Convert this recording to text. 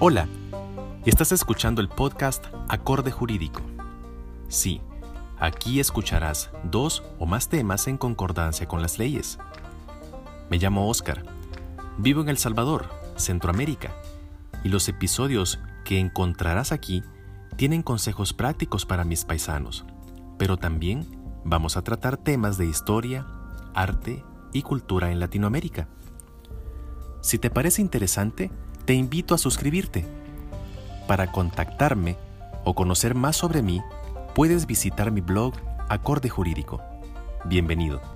Hola, estás escuchando el podcast Acorde Jurídico. Sí, aquí escucharás dos o más temas en concordancia con las leyes. Me llamo Oscar, vivo en El Salvador, Centroamérica, y los episodios que encontrarás aquí tienen consejos prácticos para mis paisanos, pero también vamos a tratar temas de historia, arte y cultura en Latinoamérica. Si te parece interesante, te invito a suscribirte. Para contactarme o conocer más sobre mí, puedes visitar mi blog Acorde Jurídico. Bienvenido.